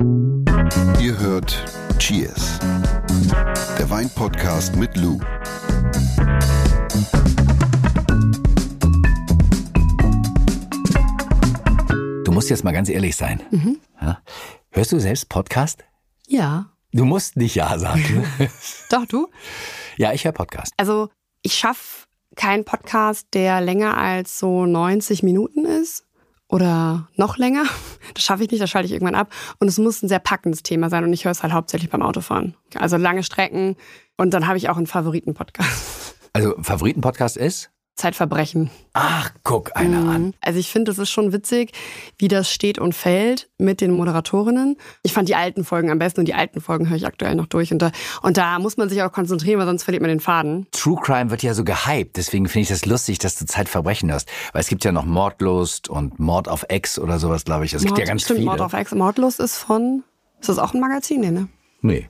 Ihr hört Cheers, der Weinpodcast mit Lou. Du musst jetzt mal ganz ehrlich sein. Ja? Hörst du selbst Podcast? Ja. Du musst nicht Ja sagen. Doch, du? ja, ich höre Podcast. Also, ich schaffe keinen Podcast, der länger als so 90 Minuten ist. Oder noch länger. Das schaffe ich nicht, das schalte ich irgendwann ab. Und es muss ein sehr packendes Thema sein. Und ich höre es halt hauptsächlich beim Autofahren. Also lange Strecken. Und dann habe ich auch einen Favoriten-Podcast. Also, Favoriten-Podcast ist? Zeitverbrechen. Ach, guck einer an. Also ich finde, es ist schon witzig, wie das steht und fällt mit den Moderatorinnen. Ich fand die alten Folgen am besten und die alten Folgen höre ich aktuell noch durch. Und da, und da muss man sich auch konzentrieren, weil sonst verliert man den Faden. True Crime wird ja so gehypt, deswegen finde ich das lustig, dass du Zeitverbrechen hörst. Weil es gibt ja noch Mordlust und Mord auf Ex oder sowas, glaube ich. Es gibt ja ganz stimmt, viele. Mord auf Ex. Mordlust ist von. Ist das auch ein Magazin? Nee, ne? Nee.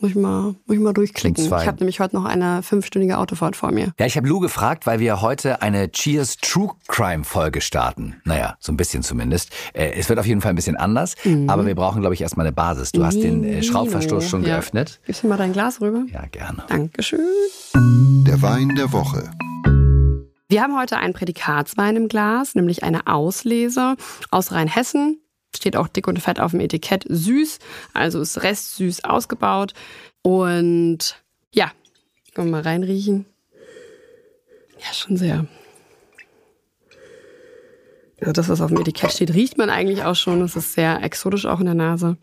Muss ich mal, muss ich mal durchklicken. Ich habe nämlich heute noch eine fünfstündige Autofahrt vor mir. Ja, ich habe Lou gefragt, weil wir heute eine Cheers True Crime Folge starten. Naja, so ein bisschen zumindest. Äh, es wird auf jeden Fall ein bisschen anders, aber wir brauchen, glaube ich, erstmal eine Basis. Du hast den äh, Schraubverstoß schon Ja. geöffnet. Gibst du mir mal dein Glas rüber? Ja, gerne. Dankeschön. Der Wein der Woche. Wir haben heute einen Prädikatswein im Glas, nämlich eine Auslese aus Rheinhessen. Steht auch dick und fett auf dem Etikett süß, also ist restsüß ausgebaut. Und ja, können wir mal reinriechen. Ja, schon sehr. Also das, was auf dem Etikett steht, riecht man eigentlich auch schon. Es ist sehr exotisch auch in der Nase.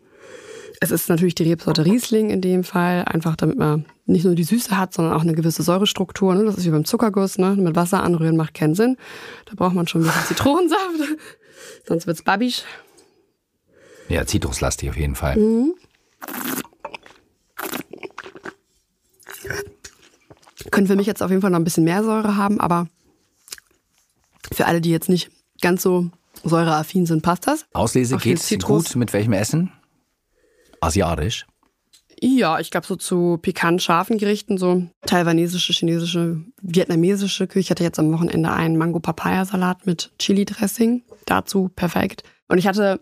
Es ist natürlich die Rebsorte Riesling in dem Fall, einfach damit man nicht nur die Süße hat, sondern auch eine gewisse Säurestruktur. Ne? Das ist wie beim Zuckerguss, ne? mit Wasser anrühren macht keinen Sinn. Da braucht man schon ein bisschen Zitronensaft, sonst wird's babbisch. Ja, zitruslastig auf jeden Fall. Können für mich jetzt auf jeden Fall noch ein bisschen mehr Säure haben, aber für alle, die jetzt nicht ganz so säureaffin sind, passt das. Auslese geht's Zitrus. gut mit welchem Essen? Asiatisch. Ja, ich glaube so zu pikant scharfen Gerichten, so taiwanesische, chinesische, vietnamesische Küche. Ich hatte jetzt am Wochenende einen Mango-Papaya-Salat mit Chili-Dressing. Dazu perfekt. Und ich hatte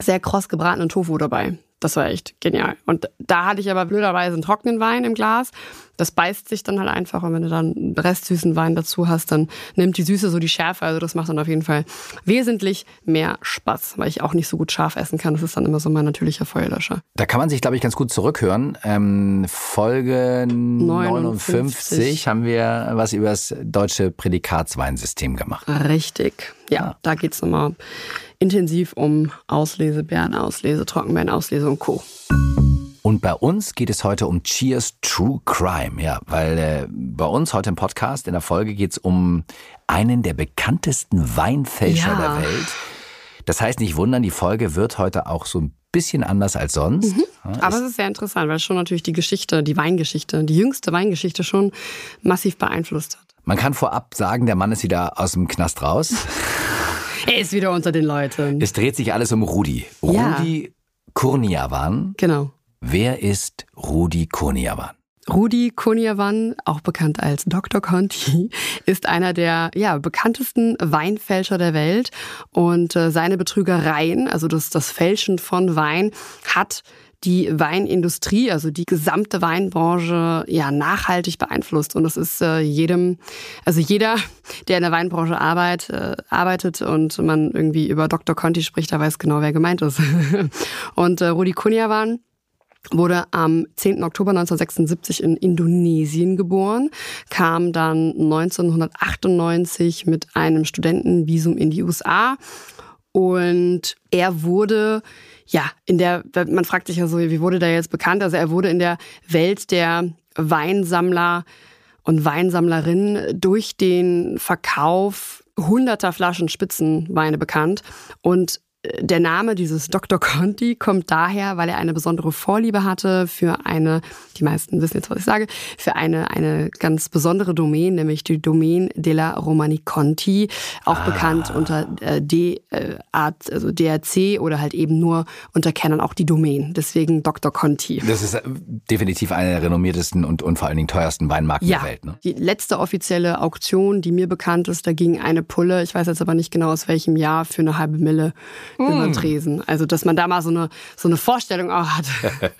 sehr kross gebratenen Tofu dabei. Das war echt genial. Und da hatte ich aber blöderweise einen trockenen Wein im Glas. Das beißt sich dann halt einfach. Und wenn du dann einen restsüßen Wein dazu hast, dann nimmt die Süße so die Schärfe. Also das macht dann auf jeden Fall wesentlich mehr Spaß, weil ich auch nicht so gut scharf essen kann. Das ist dann immer so mein natürlicher Feuerlöscher. Da kann man sich, glaube ich, ganz gut zurückhören. Ähm, Folge 59 59 haben wir was über das deutsche Prädikatsweinsystem gemacht. Richtig. Ja, da geht's nochmal intensiv um Auslese, Beerenauslese, Trockenbeerenauslese und Co. Und bei uns geht es heute um Cheers True Crime, ja, weil äh, bei uns heute im Podcast in der Folge geht es um einen der bekanntesten Weinfälscher Ja. der Welt. Das heißt, nicht wundern, die Folge wird heute auch so ein bisschen anders als sonst. Ja, Aber es ist sehr interessant, weil schon natürlich die Geschichte, die Weingeschichte, die jüngste Weingeschichte schon massiv beeinflusst hat. Man kann vorab sagen, der Mann ist wieder aus dem Knast raus. Er ist wieder unter den Leuten. Es dreht sich alles um Rudi. Ja. Rudi Kurniawan. Genau. Wer ist Rudi Kurniawan? Rudi Kunjavan, auch bekannt als Dr. Conti, ist einer der ja, bekanntesten Weinfälscher der Welt. Und äh, seine Betrügereien, also das, das Fälschen von Wein, hat die Weinindustrie, also die gesamte Weinbranche, ja nachhaltig beeinflusst. Und es ist äh, jedem, also jeder, der in der Weinbranche arbeit, äh, arbeitet und man irgendwie über Dr. Conti spricht, der weiß genau, wer gemeint ist. und äh, Rudi Kunjavan wurde am 10. Oktober 1976 in Indonesien geboren, kam dann 1998 mit einem Studentenvisum in die USA und er wurde ja in der man fragt sich ja so, wie wurde der jetzt bekannt? Also er wurde in der Welt der Weinsammler und Weinsammlerinnen durch den Verkauf hunderter Flaschen Spitzenweine bekannt und der Name dieses Dr. Conti kommt daher, weil er eine besondere Vorliebe hatte für eine, die meisten wissen jetzt, was ich sage, für eine, eine ganz besondere Domain, nämlich die Domain della Romani Conti, auch bekannt unter äh, D, äh, also DRC oder halt eben nur unter Kennern auch die Domain. Deswegen Dr. Conti. Das ist äh, definitiv eine der renommiertesten und, und vor allen Dingen teuersten Weinmarken Ja, der Welt. Ne? die letzte offizielle Auktion, die mir bekannt ist, da ging eine Pulle, ich weiß jetzt aber nicht genau aus welchem Jahr, für eine halbe Mille hm. über den Tresen. Also, dass man da mal so eine, so eine Vorstellung auch hat.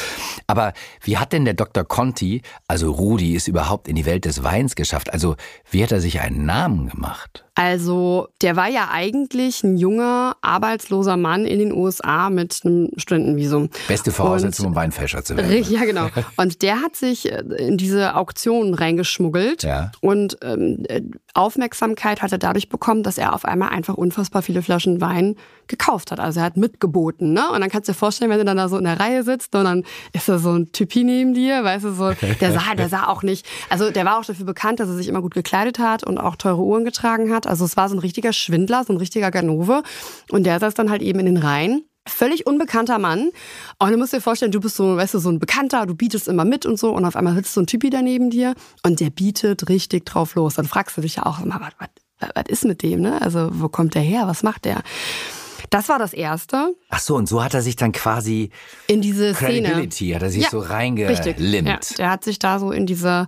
Aber wie hat denn der Dr. Conti, also Rudi, es überhaupt in die Welt des Weins geschafft? Also, wie hat er sich einen Namen gemacht? Also, der war ja eigentlich ein junger, arbeitsloser Mann in den USA mit einem Studentenvisum. Beste Voraussetzung, um Weinfälscher zu werden. Ja, genau. Und der hat sich äh, in diese Auktion reingeschmuggelt ja. und ähm, Aufmerksamkeit hat er dadurch bekommen, dass er auf einmal einfach unfassbar viele Flaschen Wein gekauft hat. Also er hat mitgeboten, ne? Und dann kannst du dir vorstellen, wenn du dann da so in der Reihe sitzt und dann ist da so ein Typi neben dir, weißt du, so, der sah, der sah auch nicht, also der war auch dafür bekannt, dass er sich immer gut gekleidet hat und auch teure Uhren getragen hat. Also es war so ein richtiger Schwindler, so ein richtiger Ganove. Und der saß dann halt eben in den Reihen. Völlig unbekannter Mann. Und du musst dir vorstellen, du bist so, weißt du, so ein Bekannter, du bietest immer mit und so. Und auf einmal sitzt so ein Typi daneben dir und der bietet richtig drauf los. Dann fragst du dich ja auch immer, was, was, was ist mit dem, ne? Also, wo kommt der her? Was macht der? Das war das Erste. Ach so, und so hat er sich dann quasi in diese Credibility, Szene. hat er sich ja, so reingelimmt. Ja, der hat sich da so in diese,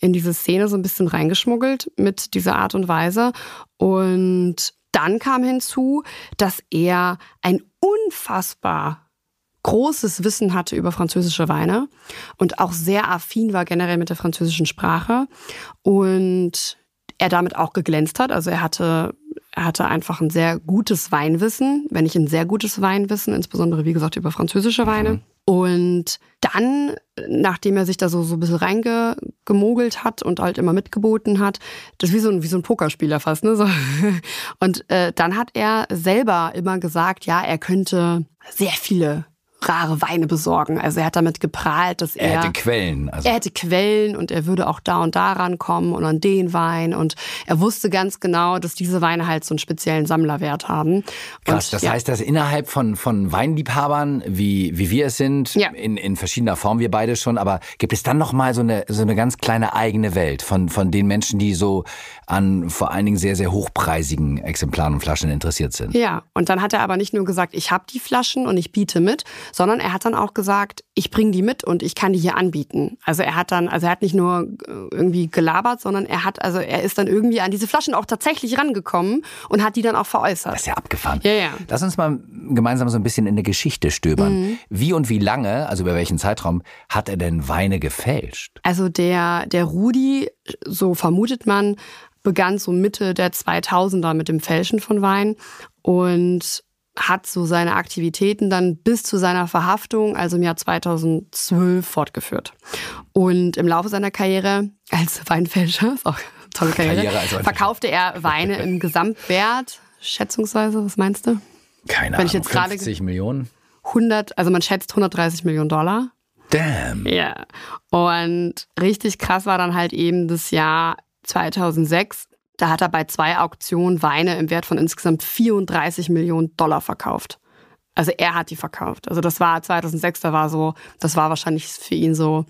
in diese Szene so ein bisschen reingeschmuggelt mit dieser Art und Weise. Und dann kam hinzu, dass er ein unfassbar großes Wissen hatte über französische Weine und auch sehr affin war generell mit der französischen Sprache und er damit auch geglänzt hat. Also er hatte er hatte einfach ein sehr gutes Weinwissen, wenn nicht ein sehr gutes Weinwissen, insbesondere wie gesagt über französische Weine. Mhm. Und dann, nachdem er sich da so, so ein bisschen reingemogelt hat und halt immer mitgeboten hat, das ist wie so ein, wie so ein Pokerspieler fast, ne? So. Und äh, dann hat er selber immer gesagt, ja, er könnte sehr viele rare Weine besorgen. Also er hat damit geprahlt, dass er... Er hätte Quellen. Also. Er hätte Quellen und er würde auch da und da rankommen und an den Wein. Und er wusste ganz genau, dass diese Weine halt so einen speziellen Sammlerwert haben. Krass, und, das ja. heißt, dass innerhalb von, von Weinliebhabern, wie, wie wir es sind, ja. in, in verschiedener Form, wir beide schon, aber gibt es dann nochmal so eine, so eine ganz kleine eigene Welt von, von den Menschen, die so an vor allen Dingen sehr, sehr hochpreisigen Exemplaren und Flaschen interessiert sind? Ja, und dann hat er aber nicht nur gesagt, ich habe die Flaschen und ich biete mit, sondern er hat dann auch gesagt, ich bringe die mit und ich kann die hier anbieten. Also er hat dann, also er hat nicht nur äh, irgendwie gelabert, sondern er hat, also er ist dann irgendwie an diese Flaschen auch tatsächlich rangekommen und hat die dann auch veräußert. Das ist ja abgefahren. Ja, ja. Lass uns mal gemeinsam so ein bisschen in der Geschichte stöbern. Mhm. Wie und wie lange, also über welchen Zeitraum, hat er denn Weine gefälscht? Also der, der Rudi, so vermutet man, begann so Mitte der 2000er mit dem Fälschen von Wein und hat so seine Aktivitäten dann bis zu seiner Verhaftung, also im Jahr 2012, fortgeführt. Und im Laufe seiner Karriere als Weinfälscher, ist auch eine tolle Karriere, Karriere verkaufte er Weine im Gesamtwert, schätzungsweise, was meinst du? Keine Wenn ich jetzt 50 Millionen? 100, also man schätzt 130 Millionen Dollar. Damn. Ja. Und richtig krass war dann halt eben das Jahr 2006, da hat er bei zwei Auktionen Weine im Wert von insgesamt 34 Millionen Dollar verkauft. Also er hat die verkauft. Also das war 2006, da war so, das war wahrscheinlich für ihn so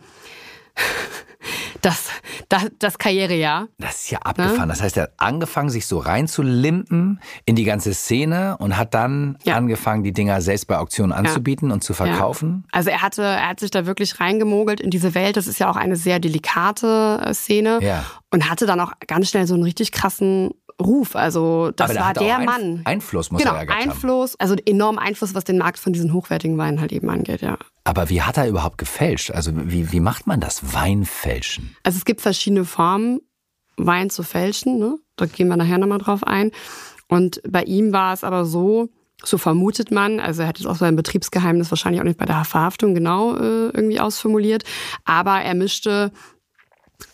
das, das, das Karrierejahr. Das ist ja abgefahren. Ja? Das heißt, er hat angefangen, sich so reinzulimpen in die ganze Szene und hat dann ja. angefangen, die Dinger selbst bei Auktionen anzubieten ja. und zu verkaufen. Also er hatte, er hat sich da wirklich reingemogelt in diese Welt. Das ist ja auch eine sehr delikate äh, Szene. Ja. Und hatte dann auch ganz schnell so einen richtig krassen Ruf. Also das Aber war der Einf Mann. Einfluss muss genau, er ja Einfluss, haben. also enormen Einfluss, was den Markt von diesen hochwertigen Weinen halt eben angeht, ja. Aber wie hat er überhaupt gefälscht? Also wie, wie macht man das Weinfälschen? Also es gibt verschiedene Formen, Wein zu fälschen. Ne? Da gehen wir nachher nochmal drauf ein. Und bei ihm war es aber so, so vermutet man, also er hat jetzt auch sein Betriebsgeheimnis wahrscheinlich auch nicht bei der Verhaftung genau äh, irgendwie ausformuliert, aber er mischte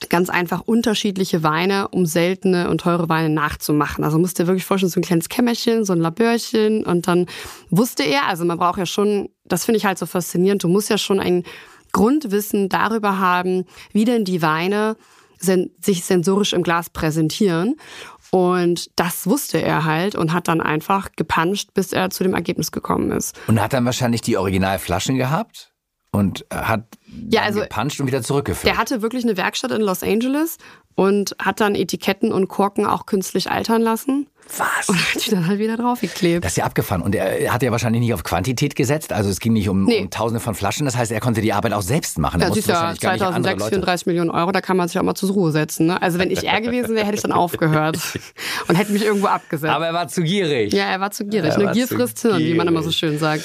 ganz einfach unterschiedliche Weine, um seltene und teure Weine nachzumachen. Also musste er wirklich vorstellen, so ein kleines Kämmerchen, so ein Labörchen und dann wusste er, also man braucht ja schon, das finde ich halt so faszinierend, du musst ja schon ein Grundwissen darüber haben, wie denn die Weine sich sensorisch im Glas präsentieren. Und das wusste er halt und hat dann einfach gepanscht, bis er zu dem Ergebnis gekommen ist. Und hat dann wahrscheinlich die Originalflaschen gehabt? Und hat ja, also, gepanscht und wieder zurückgeführt. Der hatte wirklich eine Werkstatt in Los Angeles und hat dann Etiketten und Korken auch künstlich altern lassen. Was? Und hat die dann halt wieder draufgeklebt. Das ist ja abgefahren. Und er hat ja wahrscheinlich nicht auf Quantität gesetzt. Also es ging nicht um, nee. um Tausende von Flaschen. Das heißt, er konnte die Arbeit auch selbst machen. Ja, das ist ja 2006, 34 Millionen Euro. Da kann man sich auch mal zur Ruhe setzen. Ne? Also wenn ich er gewesen wäre, hätte ich dann aufgehört und hätte mich irgendwo abgesetzt. Aber er war zu gierig. Ja, er war zu gierig. Eine Gier frisst Hirn, wie man immer so schön sagt.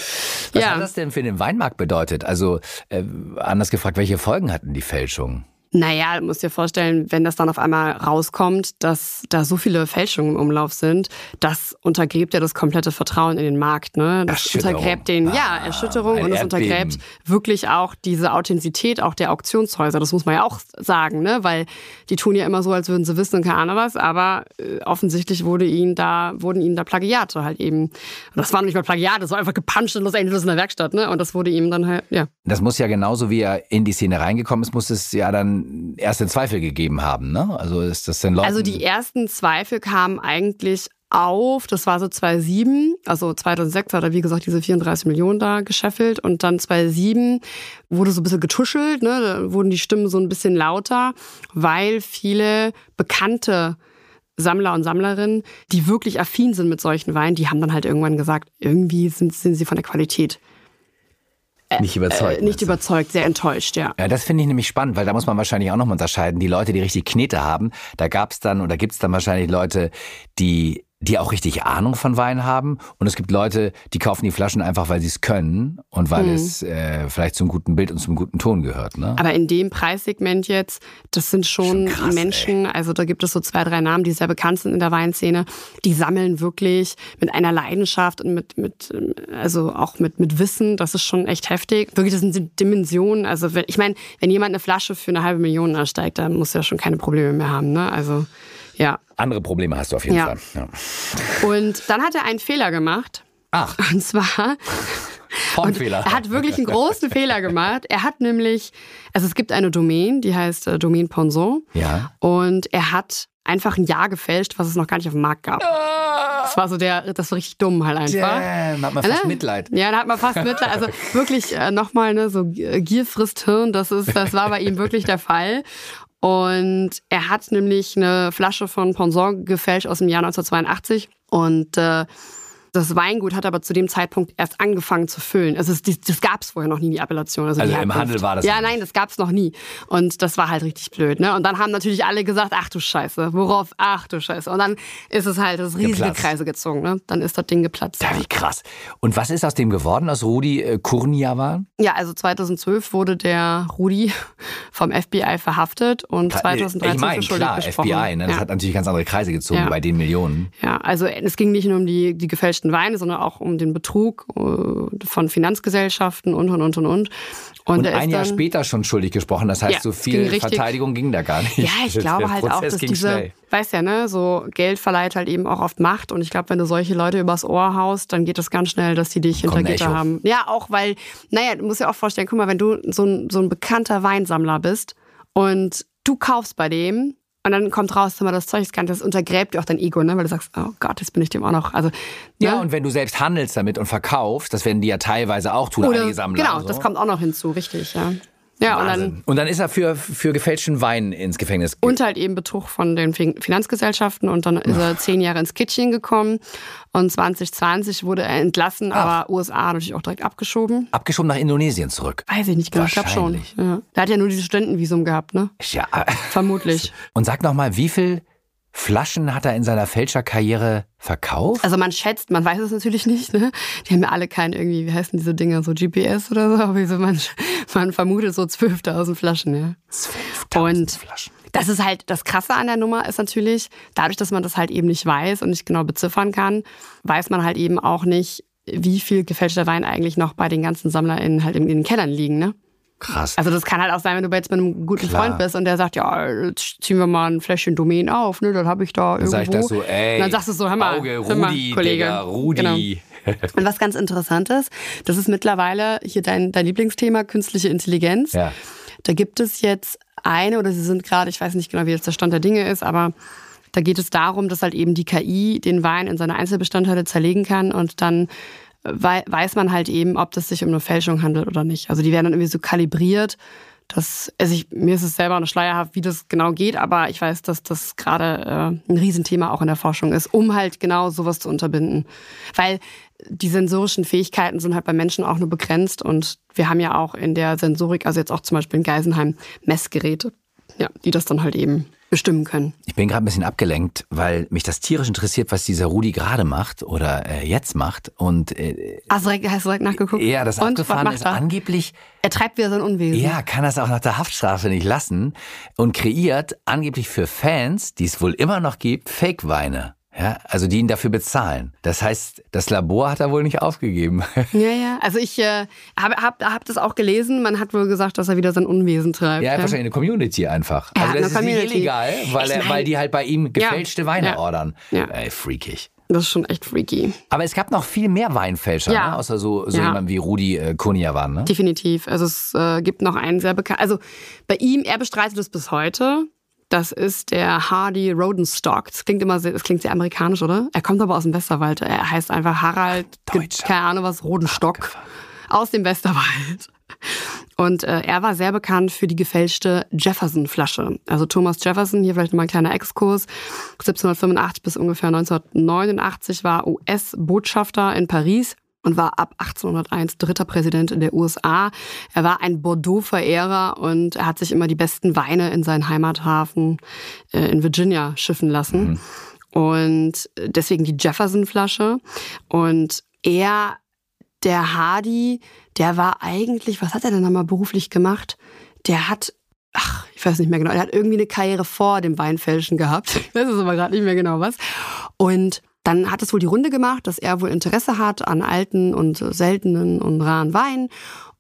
Was ja. hat das denn für den Weinmarkt bedeutet? Also äh, anders gefragt, welche Folgen hatten die Fälschungen? Naja, du musst dir vorstellen, wenn das dann auf einmal rauskommt, dass da so viele Fälschungen im Umlauf sind, das untergräbt ja das komplette Vertrauen in den Markt. Ne? Das untergräbt den, ja, ah, Erschütterung und es untergräbt wirklich auch diese Authentizität auch der Auktionshäuser. Das muss man ja auch sagen, ne? weil die tun ja immer so, als würden sie wissen und keine Ahnung was, aber äh, offensichtlich wurde ihnen da, wurden ihnen da Plagiate halt eben. Das war nicht mal Plagiat, das war einfach gepuncht in Los Angeles in der Werkstatt, ne? Und das wurde ihm dann halt, ja. Das muss ja genauso wie er in die Szene reingekommen ist, muss es ja dann erste Zweifel gegeben haben, ne? Also ist das denn Leuten Also die ersten Zweifel kamen eigentlich auf, das war so 2007, also 2006 hat er wie gesagt diese 34 Millionen da gescheffelt und dann 2007 wurde so ein bisschen getuschelt, ne? da wurden die Stimmen so ein bisschen lauter, weil viele bekannte Sammler und Sammlerinnen, die wirklich affin sind mit solchen Weinen, die haben dann halt irgendwann gesagt, irgendwie sind, sind sie von der Qualität nicht überzeugt. Äh, nicht überzeugt, sehr enttäuscht, ja. Ja, das finde ich nämlich spannend, weil da muss man wahrscheinlich auch noch mal unterscheiden. Die Leute, die richtig Knete haben, da gab es dann oder gibt es dann wahrscheinlich Leute, die die auch richtig Ahnung von Wein haben. Und es gibt Leute, die kaufen die Flaschen einfach, weil sie es können und weil mhm. es äh, vielleicht zum guten Bild und zum guten Ton gehört. Ne? Aber in dem Preissegment jetzt, das sind schon, schon krass, Menschen, ey. also da gibt es so zwei, drei Namen, die sehr bekannt sind in der Weinszene, die sammeln wirklich mit einer Leidenschaft und mit, mit also auch mit, mit Wissen. Das ist schon echt heftig. Wirklich, das sind Dimensionen. Also ich meine, wenn jemand eine Flasche für eine halbe Million ersteigt, dann muss er schon keine Probleme mehr haben. Ne? Also ja. Andere Probleme hast du auf jeden ja. Fall. Ja. Und dann hat er einen Fehler gemacht. Ach. Und zwar. Formfehler. Er hat wirklich einen großen Fehler gemacht. Er hat nämlich, also es gibt eine Domain, die heißt äh, Domain Ponson. Ja. Und er hat einfach ein Jahr gefälscht, was es noch gar nicht auf dem Markt gab. Das war so der, das war richtig dumm halt einfach. Damn, hat man fast ne? Mitleid. Ja, da hat man fast Mitleid. Also wirklich äh, nochmal, ne, so Gier frisst Hirn, das ist, das war bei ihm wirklich der Fall. Und er hat nämlich eine Flasche von Ponsor gefälscht aus dem Jahr 1982 und äh, das Weingut hat aber zu dem Zeitpunkt erst angefangen zu füllen. Also das, das gab es vorher noch nie, die Appellation. Also, also die im Handel war das Ja, nein, das gab es noch nie. Und das war halt richtig blöd. Ne? Und dann haben natürlich alle gesagt, ach du Scheiße, worauf, ach du Scheiße. Und dann ist es halt das riesige geplatzt. Kreise gezogen. Ne? Dann ist das Ding geplatzt. Ja, wie krass. Und was ist aus dem geworden, aus Rudi äh, Kurniawan? Ja, also 2012 wurde der Rudi vom FBI verhaftet und 2013 ich mein, für klar, gesprochen. FBI, ne? das ja. hat natürlich ganz andere Kreise gezogen ja. bei den Millionen. Ja, also es ging nicht nur um die, die gefälschten Weine, sondern auch um den Betrug äh, von Finanzgesellschaften und und und und und. Und, und ein Jahr dann, später schon schuldig gesprochen. Das heißt, ja, so viel ging Verteidigung ging da gar nicht. Ja, ich glaube halt auch, dass diese, schnell. weißt ja, ne, so Geld verleiht halt eben auch oft Macht. Und ich glaube, wenn du solche Leute übers Ohr haust, dann geht das ganz schnell, dass die dich hinter Gitter haben. Ja, auch weil, naja, du musst dir auch vorstellen, guck mal, wenn du so ein, so ein bekannter Weinsammler bist und du kaufst bei dem und dann kommt raus, mal das Zeug das untergräbt dir auch dein Ego, ne? weil du sagst, oh Gott, jetzt bin ich dem auch noch. Also, ne? Ja, und wenn du selbst handelst damit und verkaufst, das werden die ja teilweise auch tun, Oder. Genau, so. das kommt auch noch hinzu, richtig, ja. Ja, und dann, und dann ist er für, für gefälschten Wein ins Gefängnis. Und halt eben Betrug von den Finanzgesellschaften und dann ist er zehn Jahre ins Kitchen gekommen und 2020 wurde er entlassen, Ach. aber USA natürlich auch direkt abgeschoben. Abgeschoben nach Indonesien zurück? Weiß ich nicht genau, ich glaube schon. Ja. Der hat ja nur dieses Studentenvisum gehabt, ne? Ja. Vermutlich. Und sag nochmal, wie viel Flaschen hat er in seiner Fälscherkarriere verkauft? Also man schätzt, man weiß es natürlich nicht. Ne? Die haben ja alle kein irgendwie, wie heißen diese Dinger, so GPS oder so. Aber so man, man vermutet so 12.000 Flaschen, ja. 12.000 Flaschen. Das ist halt das Krasse an der Nummer ist natürlich, dadurch, dass man das halt eben nicht weiß und nicht genau beziffern kann, weiß man halt eben auch nicht, wie viel gefälschter Wein eigentlich noch bei den ganzen SammlerInnen halt in den Kellern liegen, ne? Krass. Also das kann halt auch sein, wenn du jetzt mit einem guten Klar. Freund bist und der sagt, ja, jetzt ziehen wir mal ein Fläschchen Domain auf, ne, dann habe ich da irgendwo. Dann sag ich das so, ey, und dann sagst du so, hör mal, Auge, hör mal Rudi, Kollege. Digga, Rudi. Genau. Und was ganz interessant ist, das ist mittlerweile hier dein, dein Lieblingsthema, künstliche Intelligenz. Ja. Da gibt es jetzt eine, oder sie sind gerade, ich weiß nicht genau, wie jetzt der Stand der Dinge ist, aber da geht es darum, dass halt eben die KI den Wein in seine Einzelbestandteile zerlegen kann und dann weiß man halt eben, ob das sich um eine Fälschung handelt oder nicht. Also die werden dann irgendwie so kalibriert. Das, also ich, mir ist es selber eine Schleierhaft, wie das genau geht, aber ich weiß, dass das gerade äh, ein Riesenthema auch in der Forschung ist, um halt genau sowas zu unterbinden. Weil die sensorischen Fähigkeiten sind halt bei Menschen auch nur begrenzt und wir haben ja auch in der Sensorik, also jetzt auch zum Beispiel in Geisenheim, Messgeräte, ja, die das dann halt eben bestimmen können. Ich bin gerade ein bisschen abgelenkt, weil mich das tierisch interessiert, was dieser Rudi gerade macht oder äh, jetzt macht. Und äh, hast, du direkt, hast du direkt nachgeguckt? Ja, das Und, abgefahren ist er? angeblich. Er treibt wieder sein Unwesen. Ja, kann das auch nach der Haftstrafe nicht lassen und kreiert angeblich für Fans, die es wohl immer noch gibt, Fake-Weine. Ja, also die ihn dafür bezahlen. Das heißt, das Labor hat er wohl nicht aufgegeben. Ja, ja. Also ich äh, habe hab, hab das auch gelesen. Man hat wohl gesagt, dass er wieder sein Unwesen treibt. Ja, ja. wahrscheinlich eine Community einfach. Ja, also das ist Community. nicht illegal, weil, er, weil die halt bei ihm gefälschte ja. Weine ordern. Ja. Ey, freakig. Das ist schon echt freaky. Aber es gab noch viel mehr Weinfälscher, ja. ne? außer so, so ja. jemand wie Rudi äh, Koniawan. Ne? Definitiv. Also es äh, gibt noch einen sehr bekannten. Also bei ihm, er bestreitet es bis heute. Das ist der Hardy Rodenstock. Das klingt immer sehr, das klingt sehr amerikanisch, oder? Er kommt aber aus dem Westerwald. Er heißt einfach Harald, keine Ahnung was, Rodenstock. Aus dem Westerwald. Und äh, er war sehr bekannt für die gefälschte Jefferson-Flasche. Also Thomas Jefferson, hier vielleicht nochmal ein kleiner Exkurs. 1785 bis ungefähr 1989 war US-Botschafter in Paris und war ab 1801 dritter Präsident in der USA. Er war ein Bordeaux-Verehrer und er hat sich immer die besten Weine in seinen Heimathafen äh, in Virginia schiffen lassen. Mhm. Und deswegen die Jefferson-Flasche. Und er, der Hardy, der war eigentlich, was hat er denn nochmal beruflich gemacht? Der hat ach, ich weiß nicht mehr genau, er hat irgendwie eine Karriere vor dem Weinfälschen gehabt. Ich weiß es aber gerade nicht mehr genau was. Und dann hat es wohl die Runde gemacht, dass er wohl Interesse hat an alten und seltenen und raren Weinen.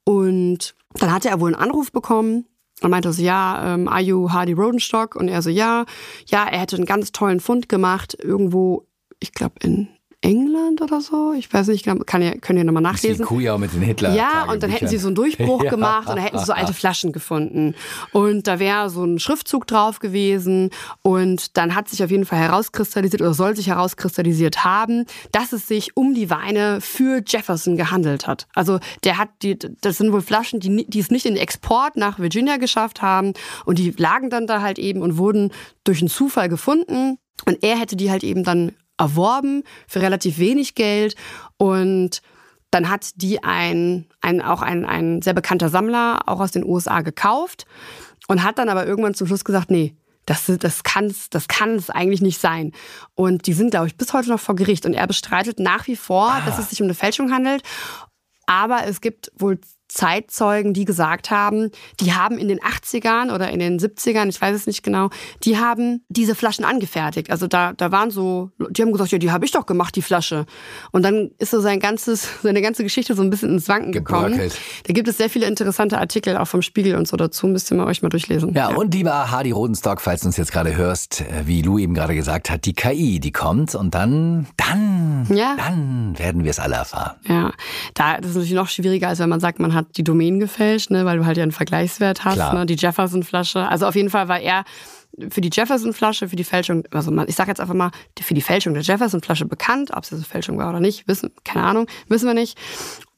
Und dann hatte er wohl einen Anruf bekommen und meinte so, ja, ähm, are you Hardy Rodenstock? Und er so, ja, ja, er hätte einen ganz tollen Fund gemacht, irgendwo, ich glaube in England oder so. Ich weiß nicht, genau, kann ihr, könnt ihr nochmal nachlesen. Die Kuh mit den Hitler. Ja, und dann hätten sie so einen Durchbruch ja. gemacht und dann hätten sie so alte Flaschen gefunden. Und da wäre so ein Schriftzug drauf gewesen. Und dann hat sich auf jeden Fall herauskristallisiert oder soll sich herauskristallisiert haben, dass es sich um die Weine für Jefferson gehandelt hat. Also der hat die, das sind wohl Flaschen, die, die es nicht in Export nach Virginia geschafft haben. Und die lagen dann da halt eben und wurden durch einen Zufall gefunden. Und er hätte die halt eben dann erworben für relativ wenig Geld und dann hat die ein, ein auch ein, ein sehr bekannter Sammler auch aus den USA gekauft und hat dann aber irgendwann zum Schluss gesagt, nee, das, das kann es das kann's eigentlich nicht sein. Und die sind, glaube ich, bis heute noch vor Gericht. Und er bestreitet nach wie vor, ah. dass es sich um eine Fälschung handelt. Aber es gibt wohl Zeitzeugen, die gesagt haben, die haben in den 80ern oder in den 70ern, ich weiß es nicht genau, die haben diese Flaschen angefertigt. Also da, da waren so, die haben gesagt, ja, die habe ich doch gemacht, die Flasche. Und dann ist so sein ganzes, seine ganze Geschichte so ein bisschen ins Wanken gekommen. Da gibt es sehr viele interessante Artikel auch vom Spiegel und so dazu, müsst ihr mal euch mal durchlesen. Ja, ja. und lieber Hardy Rodenstock, falls du uns jetzt gerade hörst, äh, wie Lou eben gerade gesagt hat, die KI, die kommt und dann, dann, ja. dann werden wir es alle erfahren. Ja, da, das ist natürlich noch schwieriger, als wenn man sagt, man hat die Domain gefälscht, ne, weil du halt ja einen Vergleichswert hast, ne, die Jefferson-Flasche. Also auf jeden Fall war er für die Jefferson-Flasche, für die Fälschung, also ich sage jetzt einfach mal, für die Fälschung der Jefferson-Flasche bekannt, ob es eine Fälschung war oder nicht, wissen, keine Ahnung, wissen wir nicht.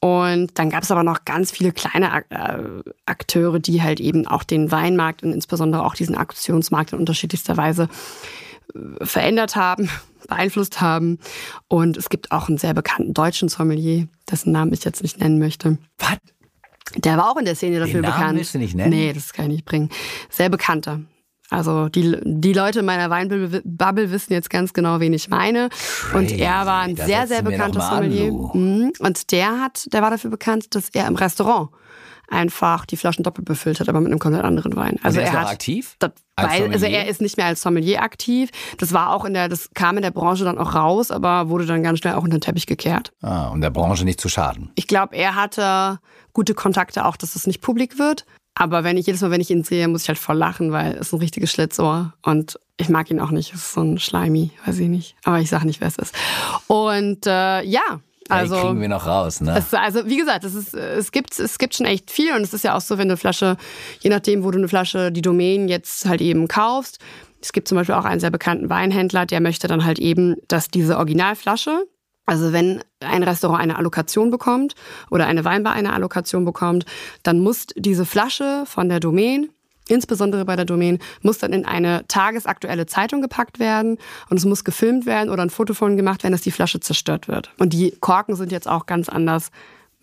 Und dann gab es aber noch ganz viele kleine äh, Akteure, die halt eben auch den Weinmarkt und insbesondere auch diesen Auktionsmarkt in unterschiedlichster Weise äh, verändert haben, beeinflusst haben. Und es gibt auch einen sehr bekannten deutschen Sommelier, dessen Namen ich jetzt nicht nennen möchte. Was? Der war auch in der Szene dafür Den Namen bekannt. Willst du nicht nennen? Nee, das kann ich nicht bringen. Sehr bekannter. Also die, die Leute in meiner Weinbubble wissen jetzt ganz genau, wen ich meine. Und er war ein sehr, sehr bekannter Sommelier. An, mhm. und der hat, der war dafür bekannt, dass er im Restaurant einfach die Flaschen doppelt befüllt hat, aber mit einem komplett anderen Wein. Also er ist er hat aktiv? Das, weil, also er ist nicht mehr als Sommelier aktiv. Das war auch in der, das kam in der Branche dann auch raus, aber wurde dann ganz schnell auch unter den Teppich gekehrt. Ah, um der Branche nicht zu schaden. Ich glaube, er hatte gute Kontakte auch, dass es nicht publik wird. Aber wenn ich jedes Mal, wenn ich ihn sehe, muss ich halt voll lachen, weil es ist ein richtiges Schlitzohr und ich mag ihn auch nicht. Es ist so ein Schleimi, weiß ich nicht. Aber ich sage nicht, wer es ist. Und äh, ja, also ja, kriegen wir noch raus, ne? Es, also wie gesagt, es, ist, es, gibt, es gibt schon echt viel und es ist ja auch so, wenn du eine Flasche, je nachdem, wo du eine Flasche, die Domain jetzt halt eben kaufst. Es gibt zum Beispiel auch einen sehr bekannten Weinhändler, der möchte dann halt eben, dass diese Originalflasche, Also wenn ein Restaurant eine Allokation bekommt oder eine Weinbar eine Allokation bekommt, dann muss diese Flasche von der Domain insbesondere bei der Domain, muss dann in eine tagesaktuelle Zeitung gepackt werden und es muss gefilmt werden oder ein Foto von gemacht werden, dass die Flasche zerstört wird. Und die Korken sind jetzt auch ganz anders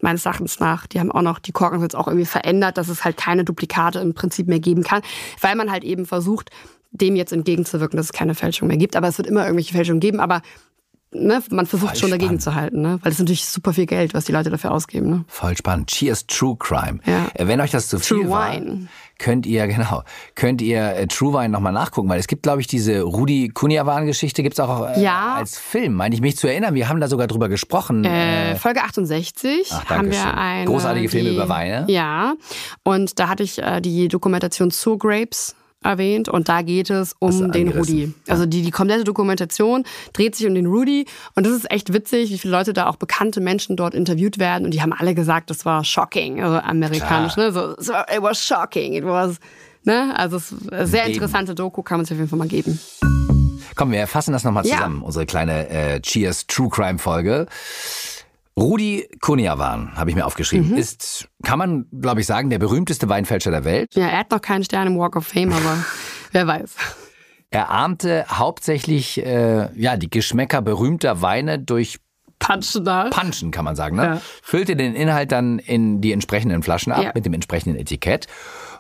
meines Erachtens nach. Die haben auch noch, die Korken jetzt auch irgendwie verändert, dass es halt keine Duplikate im Prinzip mehr geben kann, weil man halt eben versucht, dem jetzt entgegenzuwirken, dass es keine Fälschung mehr gibt. Aber es wird immer irgendwelche Fälschungen geben. Aber ne, man versucht Voll schon spannend. dagegen zu halten, ne? weil es natürlich super viel Geld, was die Leute dafür ausgeben. Ne? Voll spannend. Cheers True Crime. Ja. Äh, wenn euch das zu viel True war, Wine. könnt ihr genau, könnt ihr äh, True Wine nochmal nachgucken, weil es gibt, glaube ich, diese Rudi Kunjawan-Geschichte gibt's auch äh, ja. als Film, meine ich mich zu erinnern. Wir haben da sogar drüber gesprochen. Äh, Folge 68 Ach, haben wir eine großartige Filme über Weine. Ja, und da hatte ich äh, die Dokumentation Sour Grapes erwähnt und da geht es um den Rudi. Also die, die komplette Dokumentation dreht sich um den Rudi und das ist echt witzig, wie viele Leute da auch bekannte Menschen dort interviewt werden und die haben alle gesagt, das war shocking, also amerikanisch, ne? So, so, it was shocking, it was, ne? Also es sehr interessante Doku, kann man sich auf jeden Fall mal geben. Komm, wir fassen das nochmal zusammen, ja. unsere kleine äh, Cheers True Crime Folge. Rudi Kuniawan, habe ich mir aufgeschrieben, mhm. ist, kann man, glaube ich, sagen, der berühmteste Weinfälscher der Welt. Ja, er hat noch keinen Stern im Walk of Fame, aber wer weiß. Er ahmte hauptsächlich äh, ja, die Geschmäcker berühmter Weine durch Punchen. Punchen kann man sagen, ne? Ja. Füllte den Inhalt dann in die entsprechenden Flaschen ab ja. mit dem entsprechenden Etikett.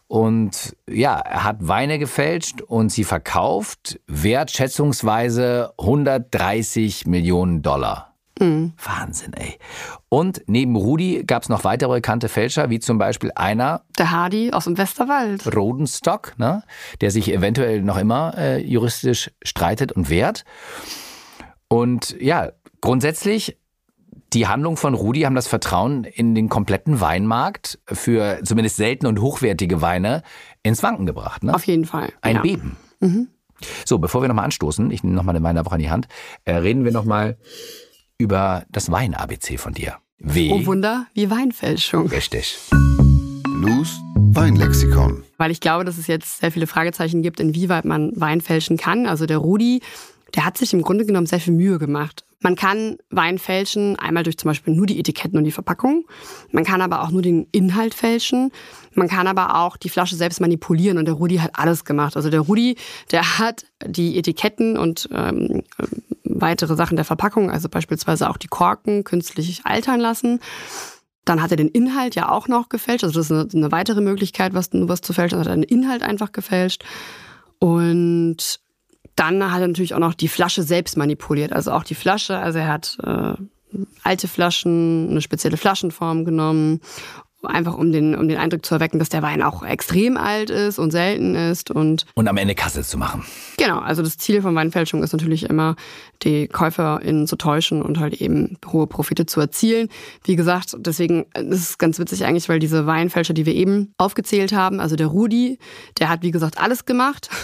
Und ja, er hat Weine gefälscht und sie verkauft, wertschätzungsweise 130 Millionen Dollar. Mhm. Wahnsinn, ey. Und neben Rudi gab es noch weitere bekannte Fälscher, wie zum Beispiel einer. Der Hardy aus dem Westerwald. Rodenstock, ne? der sich eventuell noch immer äh, juristisch streitet und wehrt. Und ja, grundsätzlich die Handlung von Rudi haben das Vertrauen in den kompletten Weinmarkt für zumindest seltene und hochwertige Weine ins Wanken gebracht. Ne? Auf jeden Fall. Ein ja. Beben. Mhm. So, bevor wir nochmal anstoßen, ich nehme nochmal den Wein Woche in die Hand, äh, reden wir nochmal über das Wein-ABC von dir. W. Oh Wunder, wie Weinfälschung. Richtig. Luz Weinlexikon. Weil ich glaube, dass es jetzt sehr viele Fragezeichen gibt, inwieweit man Wein fälschen kann. Also der Rudi, der hat sich im Grunde genommen sehr viel Mühe gemacht. Man kann Wein fälschen, einmal durch zum Beispiel nur die Etiketten und die Verpackung. Man kann aber auch nur den Inhalt fälschen. Man kann aber auch die Flasche selbst manipulieren und der Rudi hat alles gemacht. Also der Rudi, der hat die Etiketten und ähm, weitere Sachen der Verpackung, also beispielsweise auch die Korken, künstlich altern lassen. Dann hat er den Inhalt ja auch noch gefälscht. Also das ist eine, eine weitere Möglichkeit, was, was zu fälschen. Also hat er den Inhalt einfach gefälscht. Und dann hat er natürlich auch noch die Flasche selbst manipuliert. Also auch die Flasche. Also er hat äh, alte Flaschen, eine spezielle Flaschenform genommen einfach um den, um den Eindruck zu erwecken, dass der Wein auch extrem alt ist und selten ist und und am Ende Kasse zu machen. Genau, also das Ziel von Weinfälschung ist natürlich immer, die KäuferInnen zu täuschen und halt eben hohe Profite zu erzielen. Wie gesagt, deswegen ist es ganz witzig eigentlich, weil diese Weinfälscher, die wir eben aufgezählt haben, also der Rudi, der hat wie gesagt alles gemacht.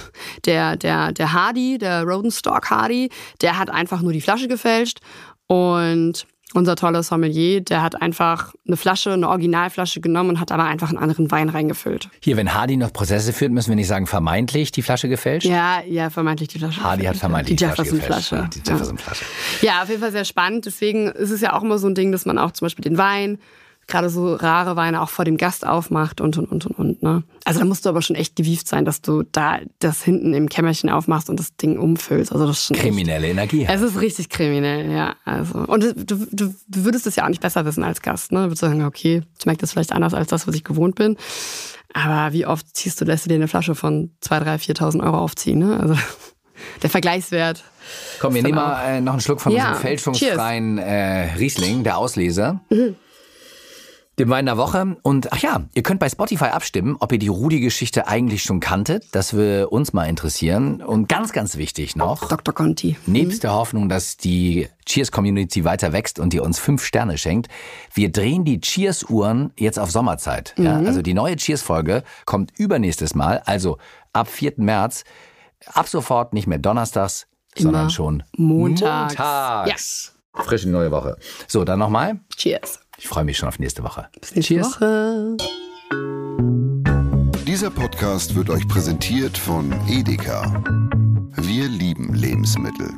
Der, der, der Hardy, der Rodenstock Hardy, der hat einfach nur die Flasche gefälscht und unser toller Sommelier, der hat einfach eine Flasche, eine Originalflasche genommen und hat aber einfach einen anderen Wein reingefüllt. Hier, wenn Hardy noch Prozesse führt, müssen wir nicht sagen, vermeintlich die Flasche gefälscht? Ja, ja, vermeintlich die Flasche. Hardy hat vermeintlich die, die Jefferson-Flasche. Die Jefferson-Flasche. Ja, auf jeden Fall sehr spannend. Deswegen ist es ja auch immer so ein Ding, dass man auch zum Beispiel den Wein gerade so rare Weine auch vor dem Gast aufmacht und und und und und. Ne? Also da musst du aber schon echt gewieft sein, dass du da das hinten im Kämmerchen aufmachst und das Ding umfüllst. Also das ist schon kriminelle echt, Energie. Es ist richtig kriminell, ja. Also und du, du, du würdest es ja auch nicht besser wissen als Gast. Ne? Du würdest sagen, okay, schmeckt das vielleicht anders als das, was ich gewohnt bin. Aber wie oft ziehst du, lässt du dir eine Flasche von 2.000, 3.000, 4.000 Euro aufziehen? Ne? Also der Vergleichswert. Komm, wir nehmen mal äh, noch einen Schluck von ja, unserem fälschungsfreien äh, Riesling, der Ausleser. Mhm dem Wein der Woche. Und ach ja, ihr könnt bei Spotify abstimmen, ob ihr die Rudi-Geschichte eigentlich schon kanntet. Das würde uns mal interessieren. Und ganz, ganz wichtig noch. Dr. Conti. Nebst mhm. der Hoffnung, dass die Cheers-Community weiter wächst und ihr uns fünf Sterne schenkt. Wir drehen die Cheers-Uhren jetzt auf Sommerzeit. Mhm. Ja, also die neue Cheers-Folge kommt übernächstes Mal, also ab 4. März. Ab sofort nicht mehr donnerstags, Immer sondern schon montags. montags. Ja. Frische neue Woche. So, dann nochmal. Cheers. Ich freue mich schon auf nächste Woche. Bis nächste Cheers. Woche. Dieser Podcast wird euch präsentiert von Edeka. Wir lieben Lebensmittel.